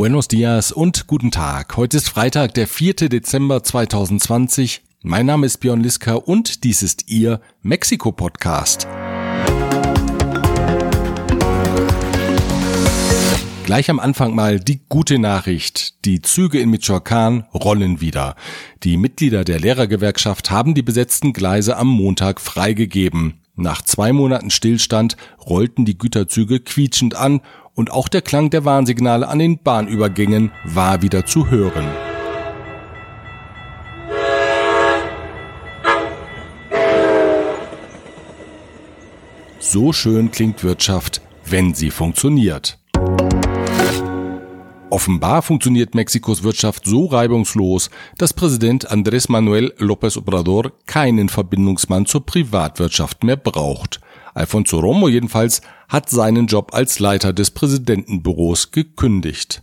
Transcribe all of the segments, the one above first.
Buenos dias und guten Tag. Heute ist Freitag, der 4. Dezember 2020. Mein Name ist Björn Liska und dies ist Ihr Mexiko-Podcast. Gleich am Anfang mal die gute Nachricht. Die Züge in Michoacán rollen wieder. Die Mitglieder der Lehrergewerkschaft haben die besetzten Gleise am Montag freigegeben. Nach zwei Monaten Stillstand rollten die Güterzüge quietschend an und auch der Klang der Warnsignale an den Bahnübergängen war wieder zu hören. So schön klingt Wirtschaft, wenn sie funktioniert. Offenbar funktioniert Mexikos Wirtschaft so reibungslos, dass Präsident Andrés Manuel López Obrador keinen Verbindungsmann zur Privatwirtschaft mehr braucht. Alfonso Romo jedenfalls hat seinen Job als Leiter des Präsidentenbüros gekündigt.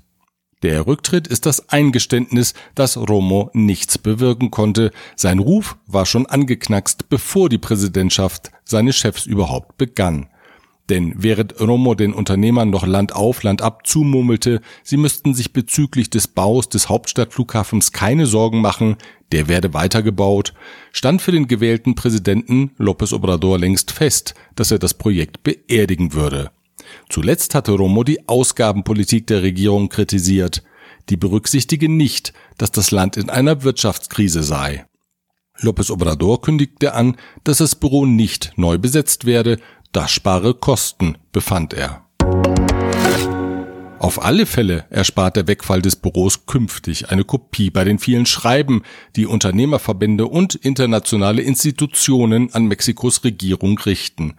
Der Rücktritt ist das Eingeständnis, dass Romo nichts bewirken konnte. Sein Ruf war schon angeknackst, bevor die Präsidentschaft seines Chefs überhaupt begann. Denn während Romo den Unternehmern noch Land auf, Land ab zumurmelte, sie müssten sich bezüglich des Baus des Hauptstadtflughafens keine Sorgen machen, der werde weitergebaut, stand für den gewählten Präsidenten López Obrador längst fest, dass er das Projekt beerdigen würde. Zuletzt hatte Romo die Ausgabenpolitik der Regierung kritisiert. Die berücksichtige nicht, dass das Land in einer Wirtschaftskrise sei. López Obrador kündigte an, dass das Büro nicht neu besetzt werde, das spare Kosten, befand er. Auf alle Fälle erspart der Wegfall des Büros künftig eine Kopie bei den vielen Schreiben, die Unternehmerverbände und internationale Institutionen an Mexikos Regierung richten.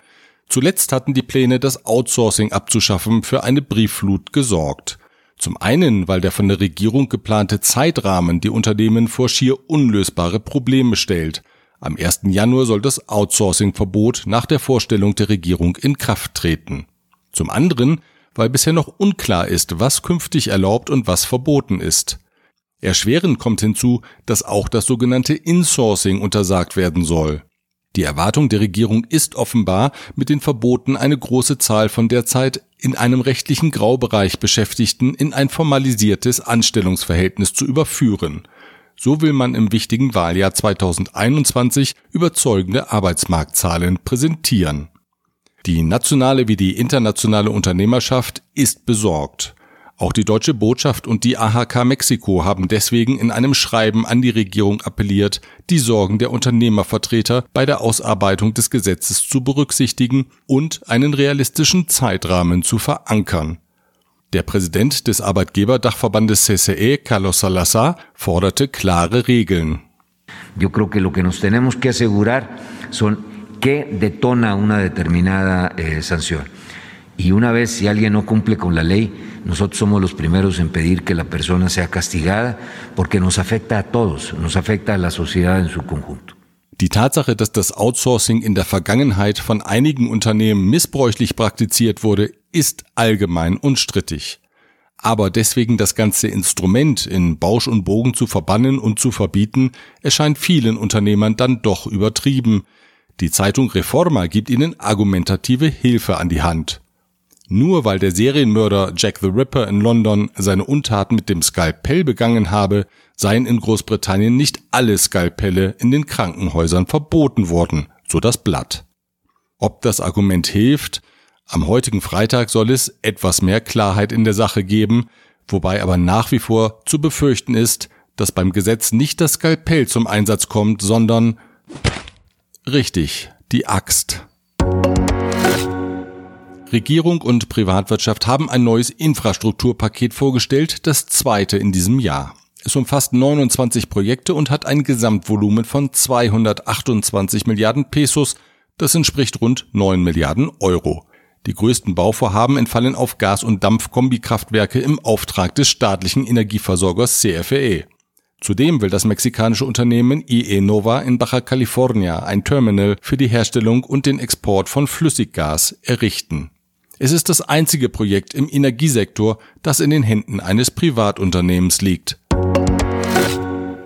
Zuletzt hatten die Pläne, das Outsourcing abzuschaffen, für eine Briefflut gesorgt. Zum einen, weil der von der Regierung geplante Zeitrahmen die Unternehmen vor schier unlösbare Probleme stellt. Am 1. Januar soll das Outsourcing-Verbot nach der Vorstellung der Regierung in Kraft treten. Zum anderen, weil bisher noch unklar ist, was künftig erlaubt und was verboten ist. Erschwerend kommt hinzu, dass auch das sogenannte Insourcing untersagt werden soll. Die Erwartung der Regierung ist offenbar, mit den Verboten eine große Zahl von derzeit in einem rechtlichen Graubereich Beschäftigten in ein formalisiertes Anstellungsverhältnis zu überführen. So will man im wichtigen Wahljahr 2021 überzeugende Arbeitsmarktzahlen präsentieren. Die nationale wie die internationale Unternehmerschaft ist besorgt. Auch die deutsche Botschaft und die AHK Mexiko haben deswegen in einem Schreiben an die Regierung appelliert, die Sorgen der Unternehmervertreter bei der Ausarbeitung des Gesetzes zu berücksichtigen und einen realistischen Zeitrahmen zu verankern. Der Präsident des Arbeitgeberdachverbandes CCE, Carlos Salazar, forderte klare Regeln. Yo creo que lo que nos tenemos que asegurar son qué detona una determinada eh, sanción. Y una vez si alguien no cumple con la ley, nosotros somos los primeros en pedir que la persona sea castigada porque nos afecta a todos, nos afecta a la sociedad en su conjunto. Die Tatsache, dass das Outsourcing in der Vergangenheit von einigen Unternehmen missbräuchlich praktiziert wurde, ist allgemein unstrittig. Aber deswegen das ganze Instrument in Bausch und Bogen zu verbannen und zu verbieten, erscheint vielen Unternehmern dann doch übertrieben. Die Zeitung Reforma gibt ihnen argumentative Hilfe an die Hand. Nur weil der Serienmörder Jack the Ripper in London seine Untaten mit dem Skalpell begangen habe, seien in Großbritannien nicht alle Skalpelle in den Krankenhäusern verboten worden, so das Blatt. Ob das Argument hilft? Am heutigen Freitag soll es etwas mehr Klarheit in der Sache geben, wobei aber nach wie vor zu befürchten ist, dass beim Gesetz nicht das Skalpell zum Einsatz kommt, sondern richtig, die Axt. Regierung und Privatwirtschaft haben ein neues Infrastrukturpaket vorgestellt, das zweite in diesem Jahr. Es umfasst 29 Projekte und hat ein Gesamtvolumen von 228 Milliarden Pesos, das entspricht rund 9 Milliarden Euro. Die größten Bauvorhaben entfallen auf Gas- und Dampfkombikraftwerke im Auftrag des staatlichen Energieversorgers CFE. Zudem will das mexikanische Unternehmen IE Nova in Baja California ein Terminal für die Herstellung und den Export von Flüssiggas errichten. Es ist das einzige Projekt im Energiesektor, das in den Händen eines Privatunternehmens liegt.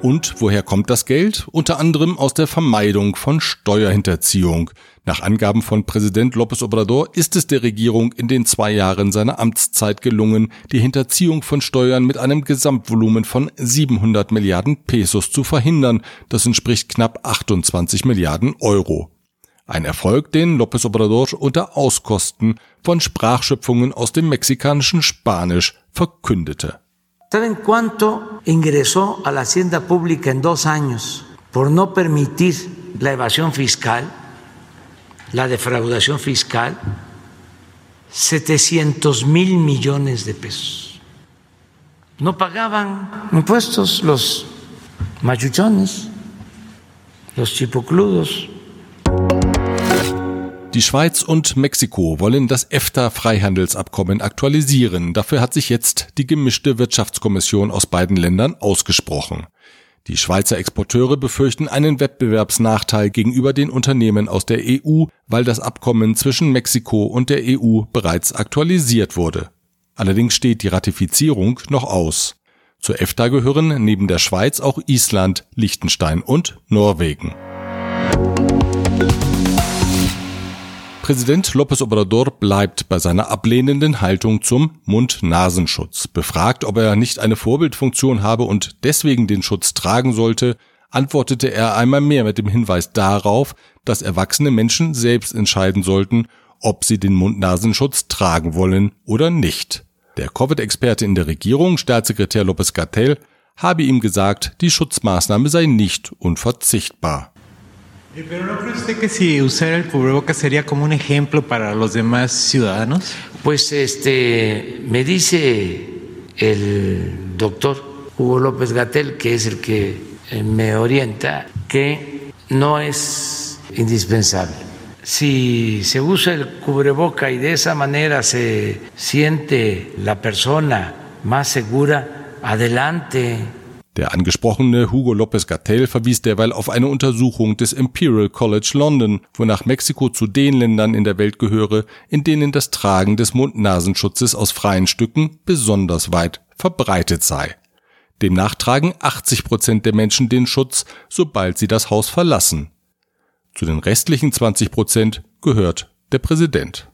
Und woher kommt das Geld? Unter anderem aus der Vermeidung von Steuerhinterziehung. Nach Angaben von Präsident López Obrador ist es der Regierung in den zwei Jahren seiner Amtszeit gelungen, die Hinterziehung von Steuern mit einem Gesamtvolumen von 700 Milliarden Pesos zu verhindern. Das entspricht knapp 28 Milliarden Euro. Ein Erfolg, den López Obrador unter Auskosten von Sprachschöpfungen aus dem mexikanischen Spanisch verkündete. ¿Saben cuánto ingresó a la hacienda pública en dos años por no permitir la evasión fiscal? la defraudación fiscal, 700 mil millones de pesos. No pagaban impuestos los machuchones, los chipocludos. Die Schweiz und Mexiko wollen das EFTA-Freihandelsabkommen aktualisieren. Dafür hat sich jetzt die gemischte Wirtschaftskommission aus beiden Ländern ausgesprochen. Die Schweizer Exporteure befürchten einen Wettbewerbsnachteil gegenüber den Unternehmen aus der EU, weil das Abkommen zwischen Mexiko und der EU bereits aktualisiert wurde. Allerdings steht die Ratifizierung noch aus. Zur EFTA gehören neben der Schweiz auch Island, Liechtenstein und Norwegen. Präsident López Obrador bleibt bei seiner ablehnenden Haltung zum Mund-Nasenschutz. Befragt, ob er nicht eine Vorbildfunktion habe und deswegen den Schutz tragen sollte, antwortete er einmal mehr mit dem Hinweis darauf, dass erwachsene Menschen selbst entscheiden sollten, ob sie den Mund-Nasenschutz tragen wollen oder nicht. Der Covid-Experte in der Regierung, Staatssekretär López Gatell, habe ihm gesagt, die Schutzmaßnahme sei nicht unverzichtbar. Pero ¿no cree usted que si usar el cubrebocas sería como un ejemplo para los demás ciudadanos? Pues este me dice el doctor Hugo López Gatel, que es el que eh, me orienta, que no es indispensable. Si se usa el cubreboca y de esa manera se siente la persona más segura, adelante. Der angesprochene Hugo Lopez Gatell verwies derweil auf eine Untersuchung des Imperial College London, wonach Mexiko zu den Ländern in der Welt gehöre, in denen das Tragen des Mund-Nasenschutzes aus freien Stücken besonders weit verbreitet sei. Demnach tragen 80 Prozent der Menschen den Schutz, sobald sie das Haus verlassen. Zu den restlichen 20 Prozent gehört der Präsident.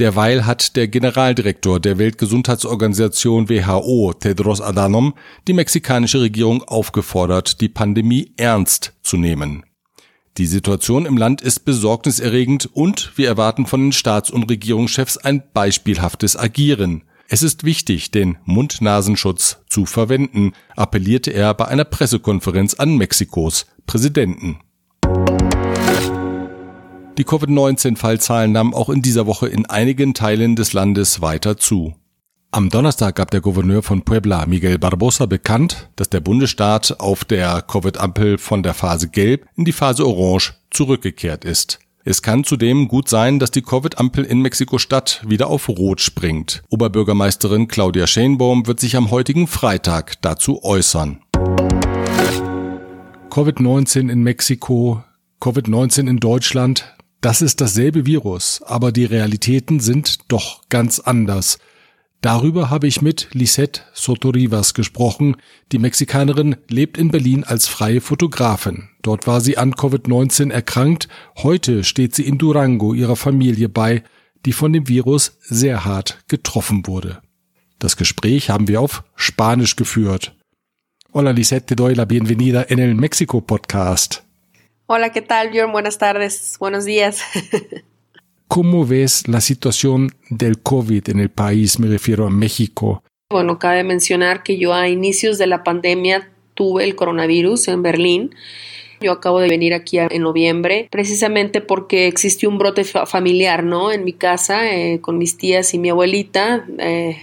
Derweil hat der Generaldirektor der Weltgesundheitsorganisation WHO, Tedros Adhanom, die mexikanische Regierung aufgefordert, die Pandemie ernst zu nehmen. Die Situation im Land ist besorgniserregend und wir erwarten von den Staats- und Regierungschefs ein beispielhaftes Agieren. Es ist wichtig, den Mund-Nasenschutz zu verwenden, appellierte er bei einer Pressekonferenz an Mexikos Präsidenten. Die Covid-19-Fallzahlen nahmen auch in dieser Woche in einigen Teilen des Landes weiter zu. Am Donnerstag gab der Gouverneur von Puebla, Miguel Barbosa, bekannt, dass der Bundesstaat auf der Covid-Ampel von der Phase Gelb in die Phase Orange zurückgekehrt ist. Es kann zudem gut sein, dass die Covid-Ampel in Mexiko-Stadt wieder auf Rot springt. Oberbürgermeisterin Claudia Schenbaum wird sich am heutigen Freitag dazu äußern. Covid-19 in Mexiko, Covid-19 in Deutschland, das ist dasselbe Virus, aber die Realitäten sind doch ganz anders. Darüber habe ich mit Lisette Sotorivas gesprochen. Die Mexikanerin lebt in Berlin als freie Fotografin. Dort war sie an Covid-19 erkrankt. Heute steht sie in Durango ihrer Familie bei, die von dem Virus sehr hart getroffen wurde. Das Gespräch haben wir auf Spanisch geführt. Hola Lisette, te doy la bienvenida en el México Podcast. Hola, ¿qué tal, Bjorn? Buenas tardes, buenos días. ¿Cómo ves la situación del COVID en el país? Me refiero a México. Bueno, cabe mencionar que yo a inicios de la pandemia tuve el coronavirus en Berlín. Yo acabo de venir aquí en noviembre, precisamente porque existió un brote familiar, ¿no? En mi casa, eh, con mis tías y mi abuelita. Eh,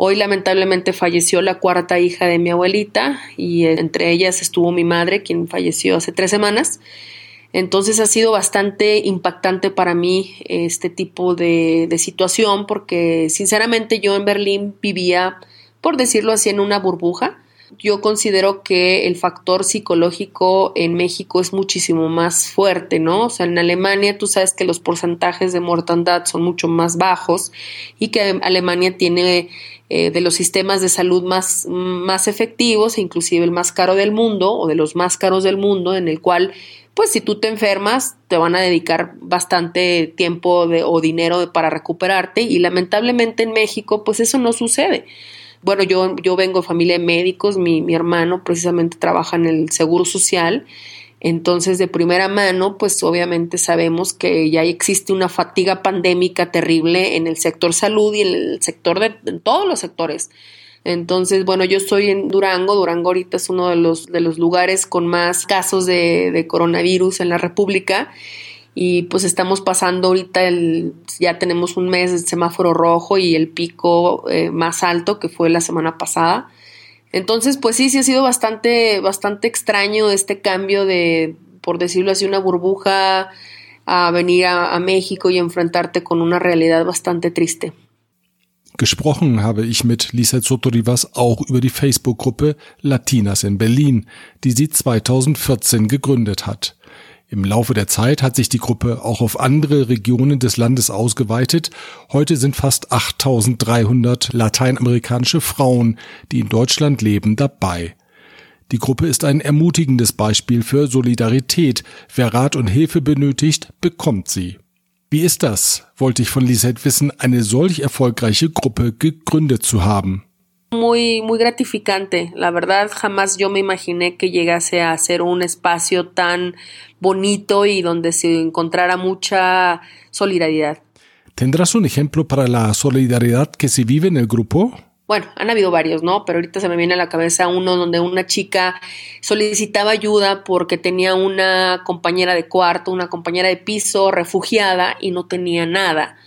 Hoy lamentablemente falleció la cuarta hija de mi abuelita y entre ellas estuvo mi madre, quien falleció hace tres semanas. Entonces ha sido bastante impactante para mí este tipo de, situación porque sinceramente yo en Berlín vivía, por decirlo así, en una burbuja. Yo considero que el factor psicológico en México es muchísimo más fuerte, ¿no? O sea, en Alemania tú sabes que los porcentajes de mortandad son mucho más bajos y que Alemania tiene eh, de los sistemas de salud más, más efectivos, e inclusive el más caro del mundo o de los más caros del mundo, en el cual pues si tú te enfermas, te van a dedicar bastante tiempo de, o dinero para recuperarte y lamentablemente en México, pues eso no sucede. Bueno, yo, yo vengo de familia de médicos, mi, mi hermano precisamente trabaja en el Seguro Social, entonces de primera mano, pues obviamente sabemos que ya existe una fatiga pandémica terrible en el sector salud y en el sector de en todos los sectores entonces, bueno, yo estoy en Durango. Durango ahorita es uno de los, de los lugares con más casos de, coronavirus en la República. Y pues estamos pasando ahorita el, ya tenemos un mes de semáforo rojo y el pico eh, más alto que fue la semana pasada. Entonces, pues sí, sí ha sido bastante, bastante extraño este cambio de, por decirlo así, una burbuja a venir a México y enfrentarte con una realidad bastante triste. Gesprochen habe ich mit Lisa Sotorivas auch über die Facebook-Gruppe Latinas in Berlin, die sie 2014 gegründet hat. Im Laufe der Zeit hat sich die Gruppe auch auf andere Regionen des Landes ausgeweitet. Heute sind fast 8300 lateinamerikanische Frauen, die in Deutschland leben, dabei. Die Gruppe ist ein ermutigendes Beispiel für Solidarität. Wer Rat und Hilfe benötigt, bekommt sie. Wie ist das, wollte ich von Lisette wissen, eine solch erfolgreiche Gruppe gegründet zu haben? Muy, muy gratificante. La verdad, jamás yo me imaginé que llegase a ser un espacio tan bonito y donde se encontrara mucha solidaridad. ¿Tendrás un ejemplo para la solidaridad que se vive en el grupo? bueno, han habido varios, ¿no? Pero ahorita se me viene a la cabeza uno donde una chica solicitaba ayuda porque tenía una compañera de cuarto, una compañera de piso refugiada y no tenía nada.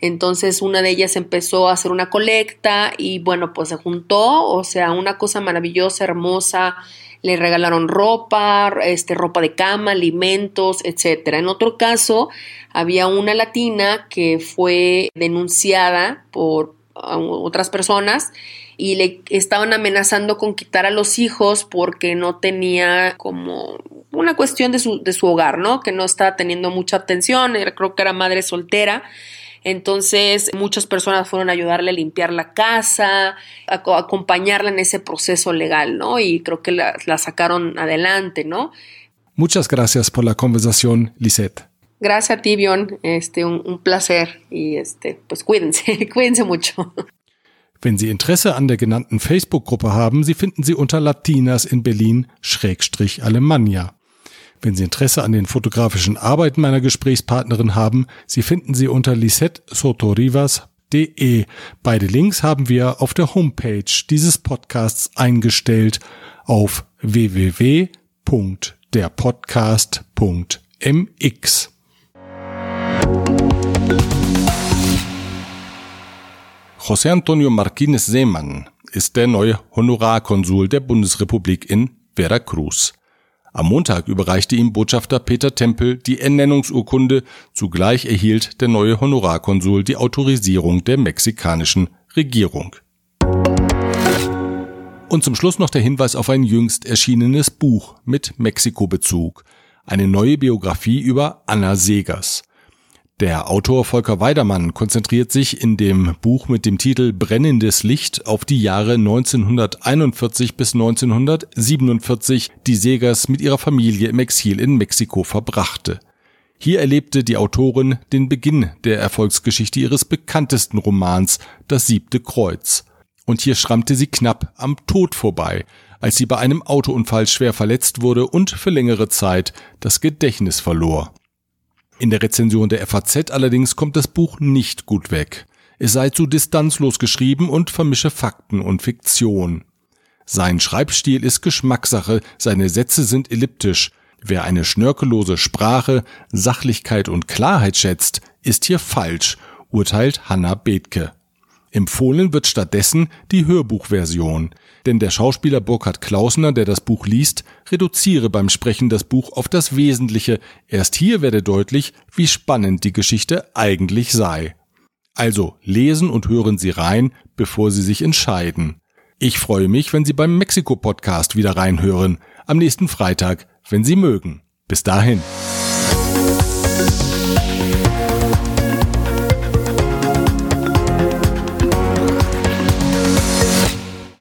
Entonces una de ellas empezó a hacer una colecta y bueno, pues se juntó, o sea, una cosa maravillosa, hermosa, le regalaron ropa, este, ropa de cama, alimentos, etcétera. En otro caso, había una latina que fue denunciada por otras personas y le estaban amenazando con quitar a los hijos porque no tenía como una cuestión de su, de su hogar, ¿no? Que no estaba teniendo mucha atención, creo que era madre soltera. Entonces muchas personas fueron a ayudarle a limpiar la casa, a, acompañarla en ese proceso legal, ¿no? Y creo que la, la sacaron adelante, ¿no? Muchas gracias por la conversación, Lisette. Gracias a ti, Bion. Este, un, un placer y este, pues cuídense, cuídense mucho. Wenn Sie Interesse an der genannten Facebook-Gruppe haben, Sie finden sie unter Latinas in Berlin Schrägstrich Alemannia. Wenn Sie Interesse an den fotografischen Arbeiten meiner Gesprächspartnerin haben, Sie finden sie unter lisettesotorivas.de. Beide Links haben wir auf der Homepage dieses Podcasts eingestellt auf www.derpodcast.mx. José Antonio Martínez Seemann ist der neue Honorarkonsul der Bundesrepublik in Veracruz. Am Montag überreichte ihm Botschafter Peter Tempel die Ernennungsurkunde, zugleich erhielt der neue Honorarkonsul die Autorisierung der mexikanischen Regierung. Und zum Schluss noch der Hinweis auf ein jüngst erschienenes Buch mit Mexiko-Bezug. Eine neue Biografie über Anna Segers. Der Autor Volker Weidermann konzentriert sich in dem Buch mit dem Titel Brennendes Licht auf die Jahre 1941 bis 1947, die Segers mit ihrer Familie im Exil in Mexiko verbrachte. Hier erlebte die Autorin den Beginn der Erfolgsgeschichte ihres bekanntesten Romans Das siebte Kreuz. Und hier schrammte sie knapp am Tod vorbei, als sie bei einem Autounfall schwer verletzt wurde und für längere Zeit das Gedächtnis verlor. In der Rezension der FAZ allerdings kommt das Buch nicht gut weg. Es sei zu distanzlos geschrieben und vermische Fakten und Fiktion. Sein Schreibstil ist Geschmackssache, seine Sätze sind elliptisch. Wer eine schnörkellose Sprache, Sachlichkeit und Klarheit schätzt, ist hier falsch, urteilt Hanna Bethke. Empfohlen wird stattdessen die Hörbuchversion, denn der Schauspieler Burkhard Klausner, der das Buch liest, reduziere beim Sprechen das Buch auf das Wesentliche. Erst hier werde deutlich, wie spannend die Geschichte eigentlich sei. Also lesen und hören Sie rein, bevor Sie sich entscheiden. Ich freue mich, wenn Sie beim Mexiko-Podcast wieder reinhören. Am nächsten Freitag, wenn Sie mögen. Bis dahin.